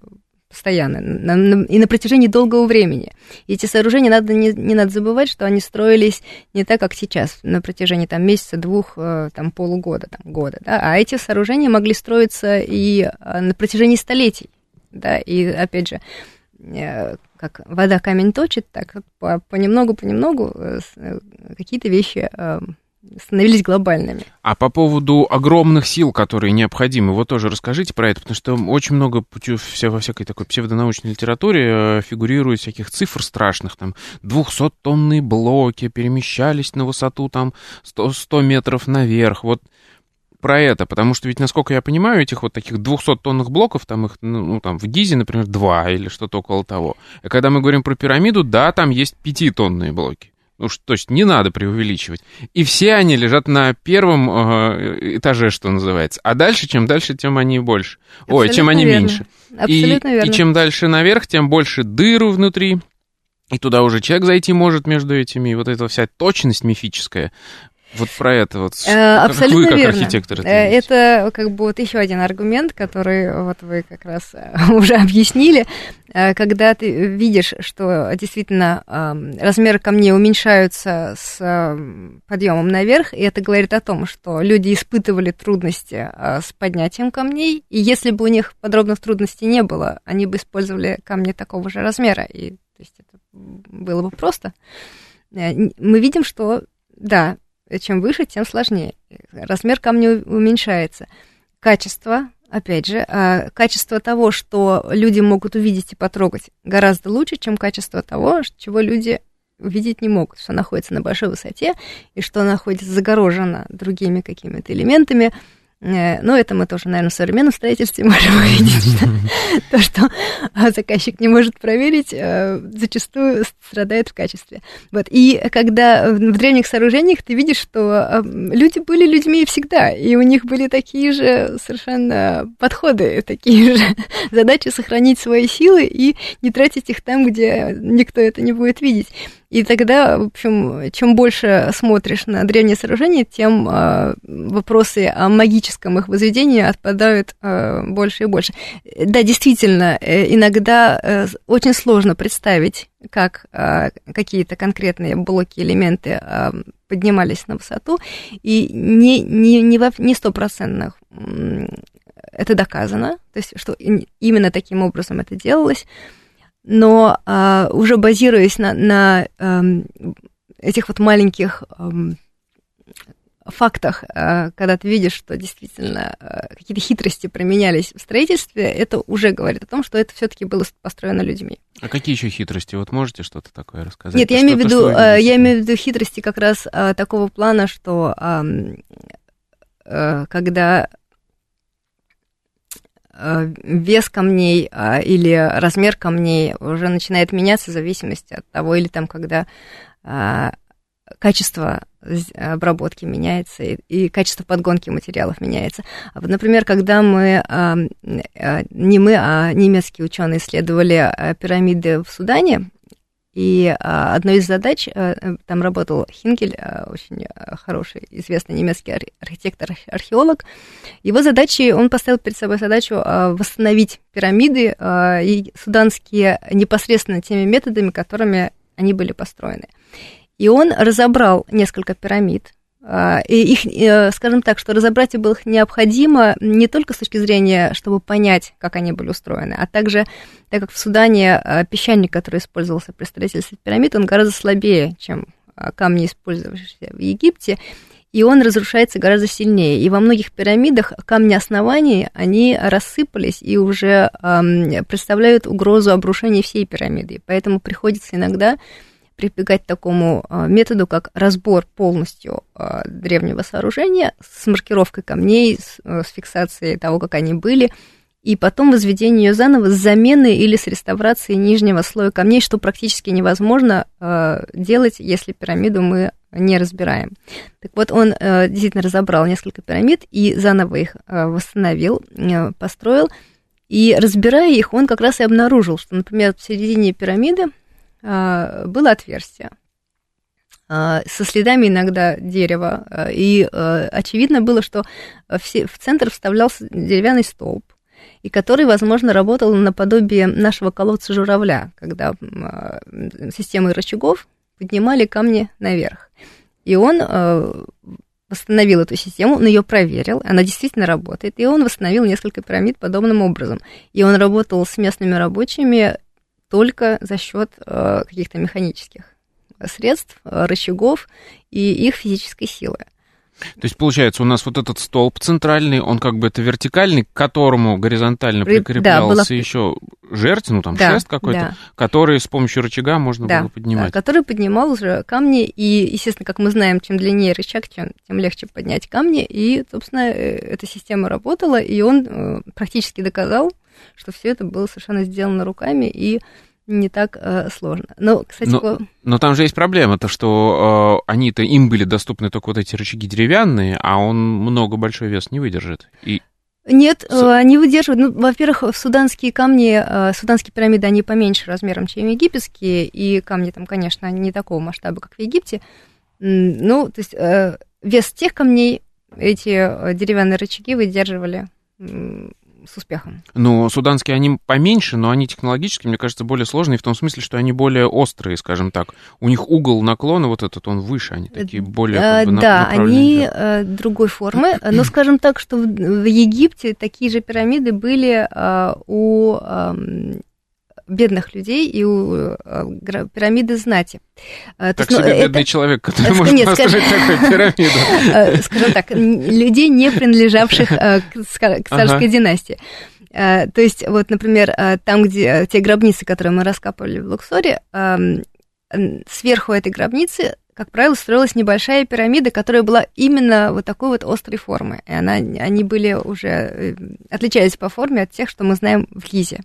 Speaker 3: постоянно и на протяжении долгого времени. И эти сооружения надо не, не надо забывать, что они строились не так, как сейчас, на протяжении там месяца, двух, э, там полугода, там года, да, а эти сооружения могли строиться и э, на протяжении столетий, да, и опять же э, как вода камень точит, так понемногу-понемногу какие-то вещи становились глобальными.
Speaker 2: А по поводу огромных сил, которые необходимы, вот тоже расскажите про это, потому что очень много вся, во всякой такой псевдонаучной литературе э, фигурирует всяких цифр страшных, там 200-тонные блоки перемещались на высоту там 100, 100 метров наверх, вот про это, потому что ведь, насколько я понимаю, этих вот таких 200-тонных блоков, там их, ну, ну, там в Гизе, например, два или что-то около того. И когда мы говорим про пирамиду, да, там есть пятитонные блоки. Ну, то есть не надо преувеличивать. И все они лежат на первом э, этаже, что называется. А дальше, чем дальше, тем они больше. Абсолютно Ой, чем они
Speaker 3: верно.
Speaker 2: меньше.
Speaker 3: Абсолютно
Speaker 2: и,
Speaker 3: верно.
Speaker 2: и чем дальше наверх, тем больше дыру внутри. И туда уже человек зайти может между этими. И вот эта вся точность мифическая, вот про это вот.
Speaker 3: Э, абсолютно
Speaker 2: вы, как
Speaker 3: верно.
Speaker 2: архитектор, это,
Speaker 3: э, это как бы вот еще один аргумент, который вот вы как раз э, уже объяснили, когда ты видишь, что действительно размеры камней уменьшаются с подъемом наверх, и это говорит о том, что люди испытывали трудности с поднятием камней, и если бы у них подробных трудностей не было, они бы использовали камни такого же размера, и то есть это было бы просто. Мы видим, что да, чем выше, тем сложнее. Размер камня уменьшается. Качество, опять же, а, качество того, что люди могут увидеть и потрогать, гораздо лучше, чем качество того, чего люди увидеть не могут, что находится на большой высоте и что находится загорожено другими какими-то элементами, Э, ну, это мы тоже, наверное, в современном строительстве можем увидеть, то, что заказчик не может проверить, э, зачастую страдает в качестве. Вот. И когда в древних сооружениях ты видишь, что э, люди были людьми всегда, и у них были такие же совершенно подходы, такие же задачи сохранить свои силы и не тратить их там, где никто это не будет видеть. И тогда, в общем, чем больше смотришь на древние сооружения, тем э, вопросы о магическом их возведении отпадают э, больше и больше. Да, действительно, э, иногда э, очень сложно представить, как э, какие-то конкретные блоки, элементы э, поднимались на высоту, и не, не, не, во, не стопроцентных это доказано, то есть что именно таким образом это делалось но а, уже базируясь на, на а, этих вот маленьких а, фактах, а, когда ты видишь, что действительно а, какие-то хитрости применялись в строительстве, это уже говорит о том, что это все-таки было построено людьми.
Speaker 2: А какие еще хитрости? Вот можете что-то такое рассказать?
Speaker 3: Нет, я имею, в виду, а, я имею в виду хитрости как раз а, такого плана, что а, а, когда Э, вес камней а, или размер камней уже начинает меняться в зависимости от того, или там, когда а, качество обработки меняется и, качество подгонки материалов меняется. А например, когда мы, не мы, а немецкие ученые исследовали пирамиды в Судане, и а, одной из задач, а, там работал Хинкель, а, очень хороший, известный немецкий архитектор-археолог. Его задачей, он поставил перед собой задачу восстановить пирамиды и суданские непосредственно теми методами, которыми они были построены. И он разобрал несколько пирамид, а, их, э, скажем так, что разобрать было необходимо не только с точки зрения, чтобы понять, как они были устроены, а также, так как в Судане а, песчаник, который использовался при строительстве пирамид, он гораздо слабее, чем а, камни, использовавшиеся в Египте, и он разрушается гораздо сильнее. И во многих пирамидах камни оснований, они рассыпались и уже эм, представляют угрозу обрушения всей пирамиды. Поэтому приходится иногда прибегать к такому а, методу, как разбор полностью а, древнего сооружения с маркировкой камней, с, э, с фиксацией того, как они были, и потом возведение ее заново с заменой или с реставрацией нижнего слоя камней, что практически невозможно делать, если пирамиду мы не разбираем. Так вот, он действительно разобрал несколько пирамид и заново их восстановил, построил. И разбирая их, он как раз и обнаружил, что, например, в середине пирамиды а, было отверстие а, со следами иногда дерева. А, и очевидно было, что в центр вставлялся деревянный столб, и который, возможно, работал наподобие нашего колодца журавля, когда системой рычагов поднимали камни наверх. И он восстановил эту систему, он ее проверил, она действительно работает, и он восстановил несколько пирамид подобным образом. И он работал с местными рабочими только за счет э, каких-то механических средств, э, рычагов и их физической силы.
Speaker 2: То есть, получается, у нас вот этот столб центральный, он как бы это вертикальный, к которому горизонтально прикреплялся да, было... еще жертв, ну там да, шест какой-то, да. который с помощью рычага можно да, было поднимать.
Speaker 3: Да, который поднимал уже камни, и, естественно, как мы знаем, чем длиннее рычаг, тем, тем легче поднять камни, и, собственно, э, эта система работала, и он практически доказал, что все это было совершенно сделано руками и не так э, сложно. Но, кстати,
Speaker 2: но, по... но там же есть проблема, то что э, они-то им были доступны только вот эти рычаги деревянные, а он много большой вес не выдержит. И
Speaker 3: нет, С... Э, они выдерживают. Ну, во-первых, суданские камни, э, суданские пирамиды, они поменьше размером, чем египетские, и камни там, конечно, не такого масштаба, как в Египте. Ну, то есть э, вес тех камней эти деревянные рычаги выдерживали с успехом.
Speaker 2: Ну, суданские, они поменьше, но они технологически, мне кажется, более сложные в том смысле, что они более острые, скажем так. У них угол наклона вот этот, он выше, они такие более как
Speaker 3: бы, Да, они э, другой формы, но скажем так, что в Египте такие же пирамиды были э, у бедных людей и у э, пирамиды знати.
Speaker 2: Э, так есть, себе ну, бедный это... человек, который может Нет, построить скажем... такую пирамиду.
Speaker 3: Э, скажем так, людей, не принадлежавших к царской династии. То есть, вот, например, там, где те гробницы, которые мы раскапывали в Луксоре, сверху этой гробницы как правило, строилась небольшая пирамида, которая была именно вот такой вот острой формы. И она, они были уже, отличались по форме от тех, что мы знаем в Гизе.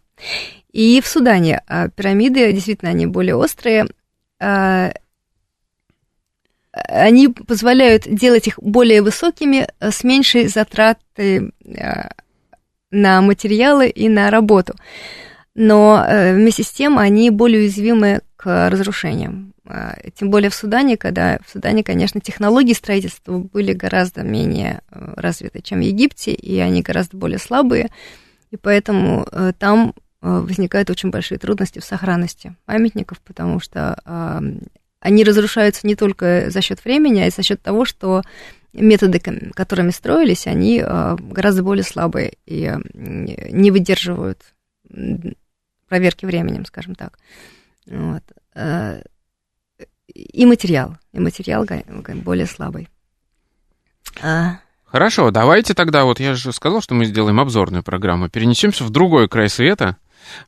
Speaker 3: И в Судане а, пирамиды, действительно, они более острые, а, они позволяют делать их более высокими а, с меньшей затратой на материалы и на работу. Но вместе с тем они более уязвимы к разрушениям. Тем более в Судане, когда в Судане, конечно, технологии строительства были гораздо менее развиты, чем в Египте, и они гораздо более слабые, и поэтому там возникают очень большие трудности в сохранности памятников, потому что они разрушаются не только за счет времени, а и за счет того, что методы, которыми строились, они а, гораздо более слабые и не выдерживают проверки временем, скажем так. Вот. Э, и материал, и материал более слабый.
Speaker 2: А. Хорошо, давайте тогда, вот я же сказал, что мы сделаем обзорную программу, перенесемся в другой край света,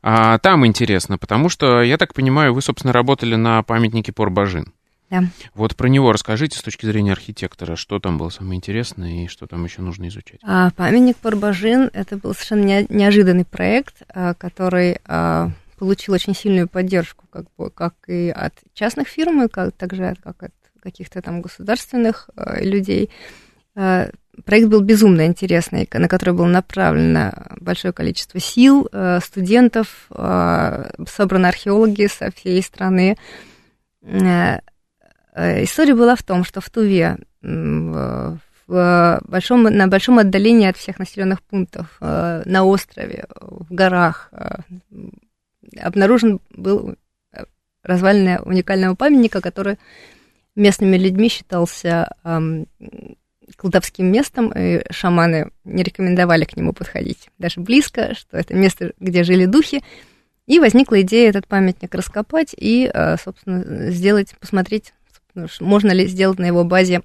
Speaker 2: а, там интересно, потому что, я так понимаю, вы, собственно, работали на памятнике Порбажин.
Speaker 3: Да.
Speaker 2: Вот про него расскажите с точки зрения архитектора, что там было самое интересное и что там еще нужно изучать.
Speaker 3: А, памятник Порбажин это был совершенно неожиданный проект, а, который а, получил очень сильную поддержку, как, бы, как и от частных фирм, и как, также как от каких-то там государственных а, людей. Проект был безумно интересный, на который было направлено большое количество сил, студентов, собраны археологи со всей страны. Э, история была в том, что в Туве, в большом, на большом отдалении от всех населенных пунктов, э, на острове, в горах, э, обнаружен был развалины уникального памятника, который местными людьми считался колдовским местом, и шаманы не рекомендовали к нему подходить даже близко, что это место, где жили духи. И возникла идея этот памятник раскопать и, собственно, сделать, посмотреть, можно ли сделать на его базе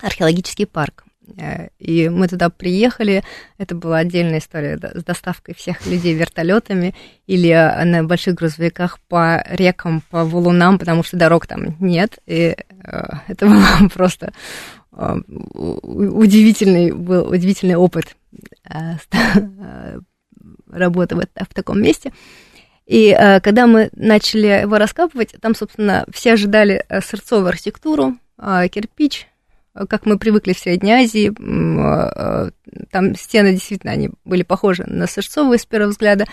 Speaker 3: археологический парк. Э, и мы туда приехали, это была отдельная история с доставкой всех людей вертолетами или э, на больших грузовиках по рекам, по валунам, потому что дорог там нет. И э, это был просто удивительный, был удивительный опыт работы в таком месте. И э, когда мы начали его раскапывать, там, собственно, все ожидали э, сырцовую архитектуру, э, кирпич, как мы привыкли в Средней Азии. Э, там стены действительно они были похожи на сырцовые с первого взгляда.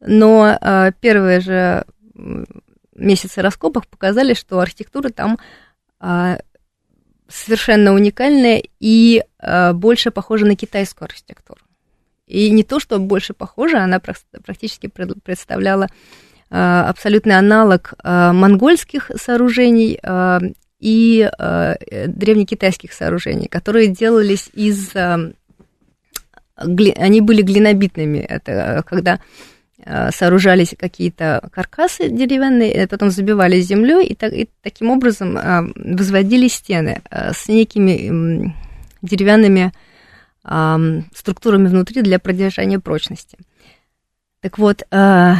Speaker 3: Но э, первые же месяцы раскопок показали, что архитектура там э, совершенно уникальная и э, больше похожа на китайскую архитектуру. И не то, что больше похожа, она практически представляла а, абсолютный аналог а, монгольских сооружений а, и древнекитайских сооружений, которые делались из... Они были глинобитными. Это когда сооружались какие-то каркасы деревянные, потом забивались землей, и, так, и таким образом возводили стены с некими деревянными структурами внутри для продержания прочности. Так вот, э,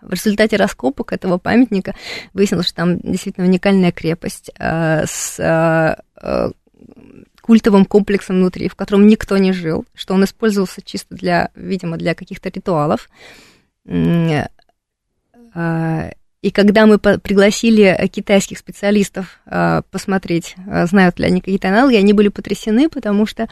Speaker 3: в результате раскопок этого памятника выяснилось, что там действительно уникальная крепость э, с э, культовым комплексом внутри, в котором никто не жил, что он использовался чисто для, видимо, для каких-то ритуалов. И когда мы пригласили китайских специалистов а, посмотреть, а, знают ли они какие-то аналоги, они были потрясены, потому что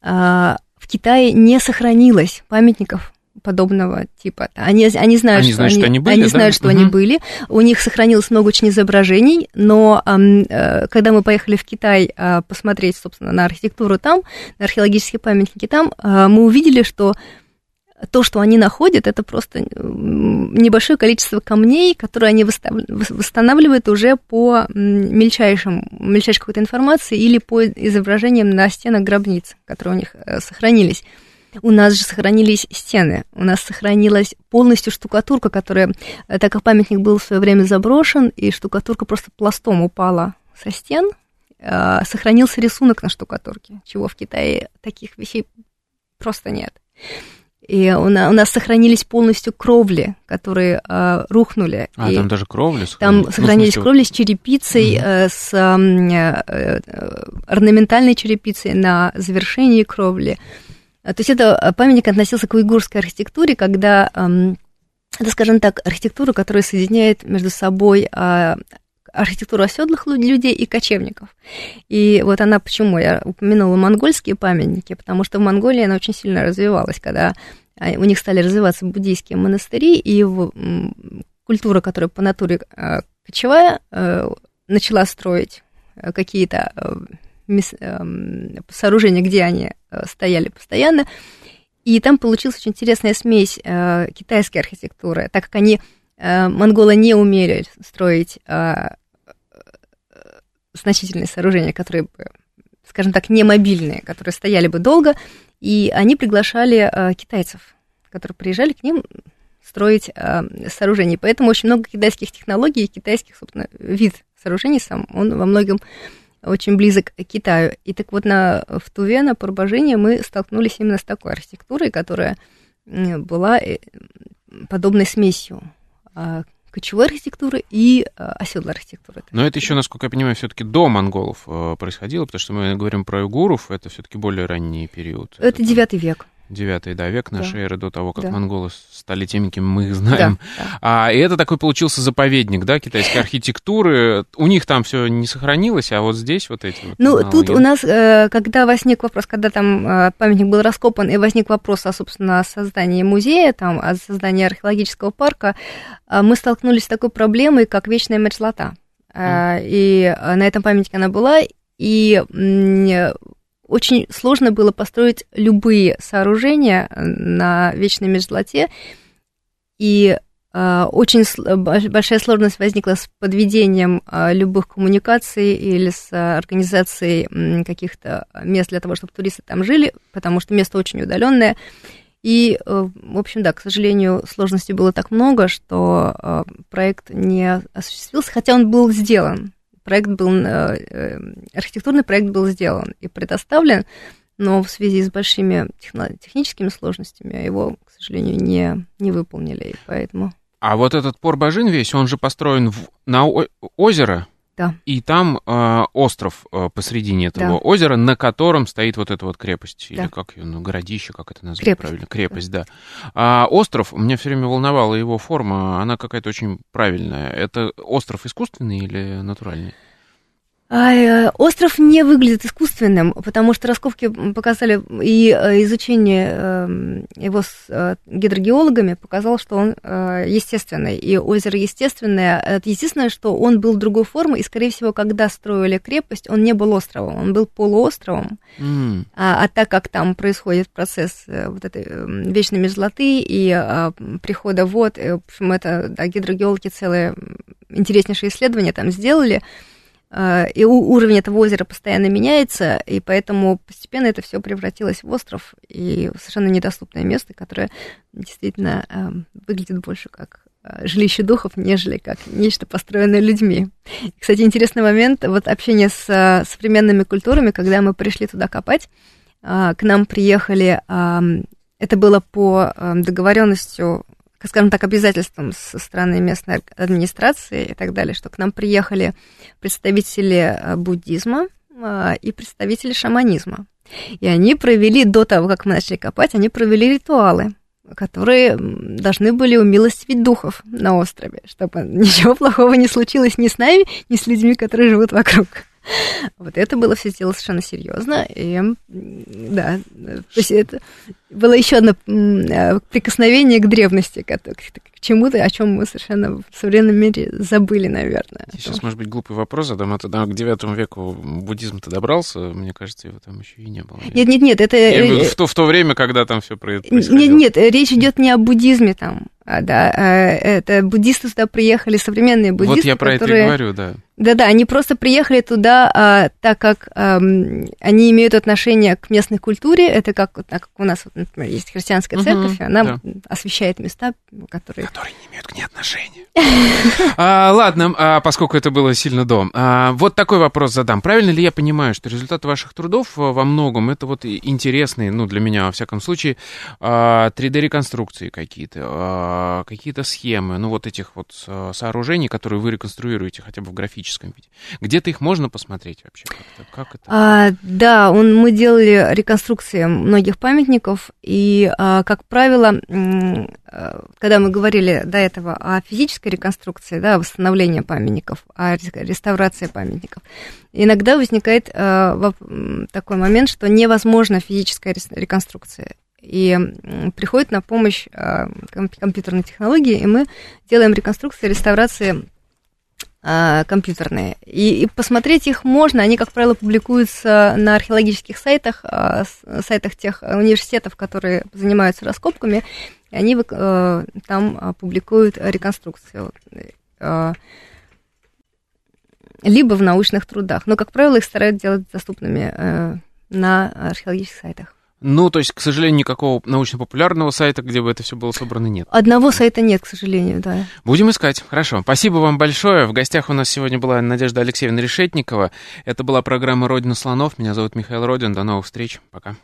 Speaker 3: а, в Китае не сохранилось памятников подобного типа. Они, они знают,
Speaker 2: они
Speaker 3: что,
Speaker 2: знают,
Speaker 3: они,
Speaker 2: что они были,
Speaker 3: они
Speaker 2: да?
Speaker 3: знают, что угу. они были. У них сохранилось много очень изображений, но э, когда мы поехали в Китай э, посмотреть, собственно, на архитектуру там, на археологические памятники там, э, мы увидели, что то, что они находят, это просто небольшое количество камней, которые они восстанавливают уже по мельчайшим, мельчайшей какой-то информации или по изображениям на стенах гробниц, которые у них э, сохранились. У нас же сохранились стены, у нас сохранилась полностью штукатурка, которая, э, так как памятник был в свое время заброшен, и штукатурка просто пластом упала со стен, э, сохранился рисунок на штукатурке, чего в Китае таких вещей просто нет. И у нас, у нас сохранились полностью кровли, которые э, рухнули.
Speaker 2: А,
Speaker 3: и
Speaker 2: там даже кровли
Speaker 3: сохранились? Там сохранились ну, кровли с черепицей, угу. э, с э, э, орнаментальной черепицей на завершении кровли. То есть это памятник относился к уйгурской архитектуре, когда это, скажем так, архитектура, которая соединяет между собой э, архитектуру оседлых людей и кочевников. И вот она почему я упомянула монгольские памятники, потому что в Монголии она очень сильно развивалась, когда а, у них стали развиваться буддийские монастыри, и культура, которая по натуре кочевая, э, начала строить э, какие-то э, сооружения, где они э, стояли постоянно, и там получилась очень интересная смесь э, китайской архитектуры, так как они, э, монголы не умели строить значительные сооружения, которые, скажем так, не мобильные, которые стояли бы долго, и они приглашали китайцев, которые приезжали к ним строить сооружения. Поэтому очень много китайских технологий, китайских, собственно, вид сооружений сам, он во многом очень близок к Китаю. И так вот на, в Туве, на Порбажине мы столкнулись именно с такой архитектурой, которая была э, подобной смесью а, кочевой архитектуры и э, оседлой архитектуры.
Speaker 2: Но это еще, насколько я понимаю, все-таки до монголов э, происходило, потому что мы говорим про уйгуров, это все-таки более ранний период.
Speaker 3: Это девятый век.
Speaker 2: Девятый, да, век нашей да. эры до того, как
Speaker 3: да.
Speaker 2: монголы стали теми, кем мы их знаем. Да, да. А, и это такой получился заповедник, да, китайской архитектуры. У них там все не сохранилось, а вот здесь вот эти вот
Speaker 3: Ну, тут у нас, э, когда возник вопрос, когда там э, памятник был раскопан, и возник вопрос, о, собственно, о создании музея, там, о создании археологического парка, э, мы столкнулись с такой проблемой, как вечная мерзлота. Mm. И на этом памятнике она была, и очень сложно было построить любые сооружения на вечной мерзлоте, и э, очень большая сложность возникла с подведением э, любых коммуникаций или с организацией каких-то мест для того, чтобы туристы там жили, потому что место очень удаленное. И, э, в общем, да, к сожалению, сложностей было так много, что проект не осуществился, хотя он был сделан проект был, э, э, архитектурный проект был сделан и предоставлен, но в связи с большими техническими сложностями его, к сожалению, не, не выполнили, и поэтому...
Speaker 2: А вот этот Порбажин весь, он же построен в, на озеро,
Speaker 3: да.
Speaker 2: И там э, остров э, посредине этого да. озера, на котором стоит вот эта вот крепость, да. или как ее, ну, городище, как это назвать
Speaker 3: крепость.
Speaker 2: правильно? Крепость, да. да. А остров, меня все время волновала его форма, она какая-то очень правильная. Это остров искусственный или натуральный?
Speaker 3: Э, остров не выглядит искусственным, потому что раскопки показали и э, изучение эм, его с э, гидрогеологами показало, что он естественный, и озеро естественное. Это естественное, что он был другой формы, и, скорее всего, когда строили крепость, он не был островом, он был полуостровом. Mm. А, а так как там происходит процесс вот этой эм, вечной мерзлоты и а, прихода вод, в общем, это да, гидрогеологи целые интереснейшие исследования там сделали, и уровень этого озера постоянно меняется, и поэтому постепенно это все превратилось в остров и совершенно недоступное место, которое действительно эм, выглядит больше как э, жилище духов, нежели как нечто построенное людьми. Кстати, интересный момент, вот общение с э, современными культурами, когда мы пришли туда копать, к нам приехали, это было по договоренностью скажем так, обязательством со стороны местной администрации и так далее, что к нам приехали представители э, буддизма э, и представители шаманизма. И они провели, до того, как мы начали копать, они провели ритуалы, которые должны были умилостивить духов на острове, чтобы ничего плохого не случилось ни с нами, ни с людьми, которые живут вокруг. Вот это было все сделано совершенно серьезно. И да, то есть это было еще одно э, прикосновение к древности, к, к, чему-то, о чем мы совершенно в современном мире забыли, наверное.
Speaker 2: Сейчас, может быть, глупый вопрос задам. Это да, к девятому веку буддизм-то добрался, мне кажется, его там еще и не было.
Speaker 3: Нет, нет, нет, это...
Speaker 2: Я в, то, в то время, когда там все происходило.
Speaker 3: Нет, нет, речь идет не о буддизме там, а, да, а, это буддисты сюда приехали, современные буддисты,
Speaker 2: Вот я про
Speaker 3: которые...
Speaker 2: это и говорю, да.
Speaker 3: Да-да, они просто приехали туда, а, так как а, они имеют отношение к местной культуре. Это как, так как у нас, вот, например, есть христианская церковь, угу, она да. освещает места, которые...
Speaker 2: Которые не имеют к ней отношения. а, ладно, а, поскольку это было сильно до. А, вот такой вопрос задам. Правильно ли я понимаю, что результат ваших трудов во многом это вот интересные, ну, для меня, во всяком случае, 3D-реконструкции какие-то, какие-то схемы, ну, вот этих вот сооружений, которые вы реконструируете хотя бы в графическом виде. Где-то их можно посмотреть вообще? Как это?
Speaker 3: А, да, он, мы делали реконструкции многих памятников, и, а, как правило, когда мы говорили до этого о физической реконструкции, да, восстановлении памятников, о реставрации памятников, иногда возникает такой момент, что невозможна физическая реконструкция. И приходит на помощь компьютерной технологии, и мы делаем реконструкции, реставрации компьютерные. И, и посмотреть их можно, они, как правило, публикуются на археологических сайтах, сайтах тех университетов, которые занимаются раскопками, и они там публикуют реконструкцию либо в научных трудах. Но, как правило, их стараются делать доступными э, на археологических сайтах.
Speaker 2: Ну, то есть, к сожалению, никакого научно-популярного сайта, где бы это все было собрано, нет.
Speaker 3: Одного сайта нет, к сожалению, да.
Speaker 2: Будем искать. Хорошо. Спасибо вам большое. В гостях у нас сегодня была Надежда Алексеевна Решетникова. Это была программа «Родина слонов». Меня зовут Михаил Родин. До новых встреч. Пока.